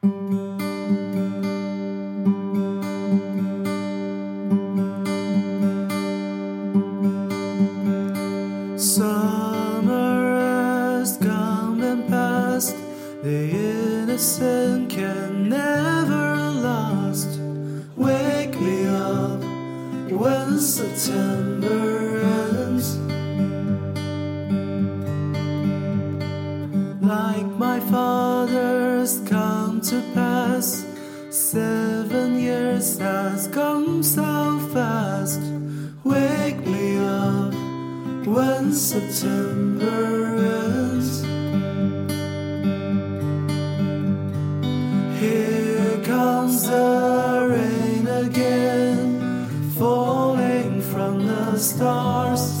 Summer has come and passed. The innocent can never last. Wake me up when September my father's come to pass. Seven years has gone so fast. Wake me up when September ends. Here comes the rain again, falling from the stars,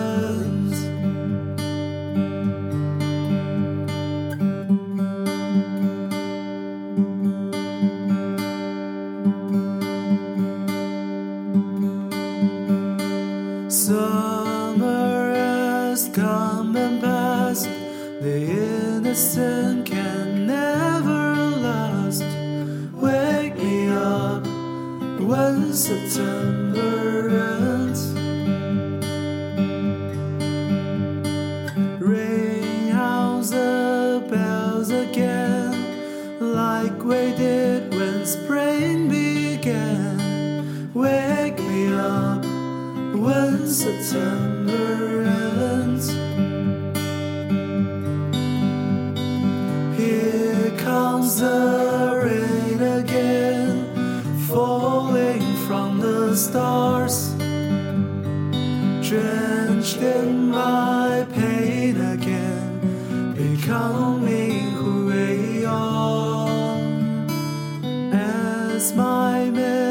Summer has come and passed. The innocent can never last. Wake me up when September ends. Ring out the bells again, like we did when spring September ends. Here comes the rain again, falling from the stars, drenched in my pain again, becoming who we are. As my memory